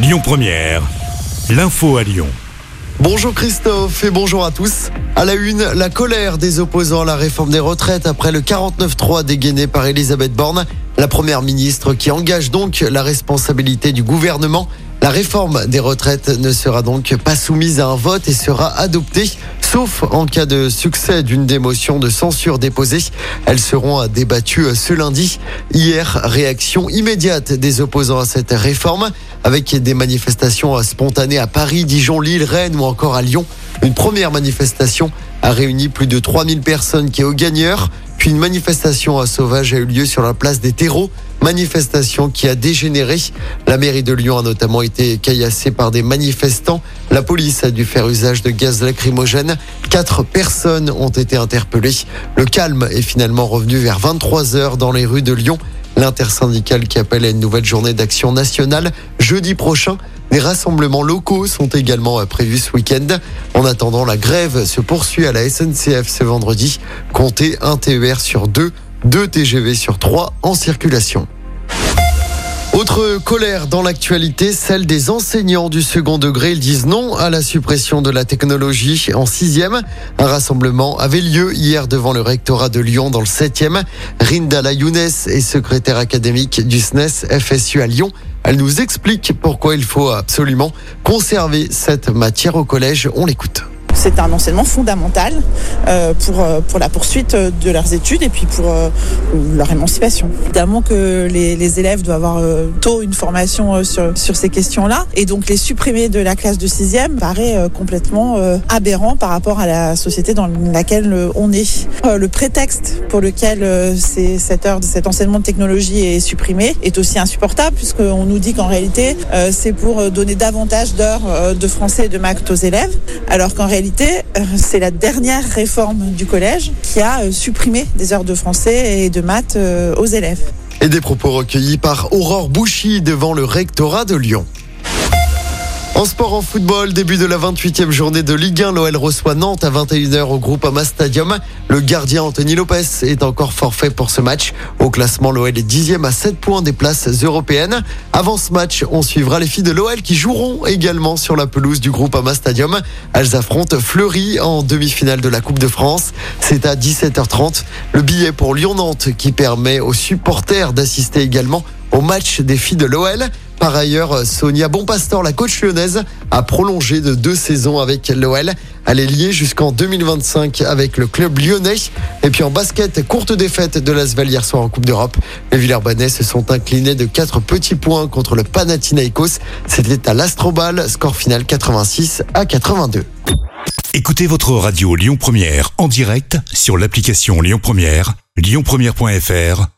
Lyon Première, l'info à Lyon. Bonjour Christophe et bonjour à tous. À la une, la colère des opposants à la réforme des retraites après le 49-3 dégainé par Elisabeth Borne, la première ministre qui engage donc la responsabilité du gouvernement. La réforme des retraites ne sera donc pas soumise à un vote et sera adoptée, sauf en cas de succès d'une des motions de censure déposée. Elles seront débattues ce lundi. Hier, réaction immédiate des opposants à cette réforme, avec des manifestations spontanées à Paris, Dijon, Lille, Rennes ou encore à Lyon. Une première manifestation a réuni plus de 3000 personnes qui est au gagneur. Puis une manifestation à Sauvage a eu lieu sur la place des terreaux. Manifestation qui a dégénéré. La mairie de Lyon a notamment été caillassée par des manifestants. La police a dû faire usage de gaz lacrymogène. Quatre personnes ont été interpellées. Le calme est finalement revenu vers 23 heures dans les rues de Lyon. L'intersyndicale qui appelle à une nouvelle journée d'action nationale jeudi prochain. Des rassemblements locaux sont également prévus ce week-end. En attendant, la grève se poursuit à la SNCF ce vendredi. Comptez un TER sur deux, deux TGV sur trois en circulation. Autre colère dans l'actualité, celle des enseignants du second degré. Ils disent non à la suppression de la technologie en sixième. Un rassemblement avait lieu hier devant le rectorat de Lyon dans le septième. Rindala Younes est secrétaire académique du SNES FSU à Lyon. Elle nous explique pourquoi il faut absolument conserver cette matière au collège. On l'écoute. C'est un enseignement fondamental euh, pour, euh, pour la poursuite de leurs études et puis pour euh, leur émancipation. Évidemment que les, élèves doivent avoir euh, tôt une formation euh, sur, sur ces questions-là et donc les supprimer de la classe de sixième paraît euh, complètement euh, aberrant par rapport à la société dans laquelle euh, on est. Euh, le prétexte pour lequel euh, c'est cette heure, cet enseignement de technologie est supprimé est aussi insupportable puisqu'on nous dit qu'en réalité euh, c'est pour euh, donner davantage d'heures euh, de français et de maths aux élèves alors qu'en réalité euh, c'est la dernière réforme du collège qui a euh, supprimé des heures de français et de maths euh, aux élèves. Et des propos recueillis par Aurore Bouchy devant le rectorat de Lyon. En sport, en football, début de la 28e journée de Ligue 1, l'OL reçoit Nantes à 21h au Groupama Stadium. Le gardien Anthony Lopez est encore forfait pour ce match. Au classement, l'OL est dixième à 7 points des places européennes. Avant ce match, on suivra les filles de l'OL qui joueront également sur la pelouse du Groupama Stadium. Elles affrontent Fleury en demi-finale de la Coupe de France. C'est à 17h30. Le billet pour Lyon-Nantes qui permet aux supporters d'assister également au match des filles de l'OL. Par ailleurs, Sonia Bonpastor, la coach lyonnaise, a prolongé de deux saisons avec l'OL. Elle est liée jusqu'en 2025 avec le club lyonnais. Et puis en basket, courte défaite de l'Asvel hier soir en Coupe d'Europe. Les Villers-Banais se sont inclinés de 4 petits points contre le Panathinaikos. C'était à l'Astrobal, score final 86 à 82. Écoutez votre radio Lyon Première en direct sur l'application Lyon Première, lyonpremière.fr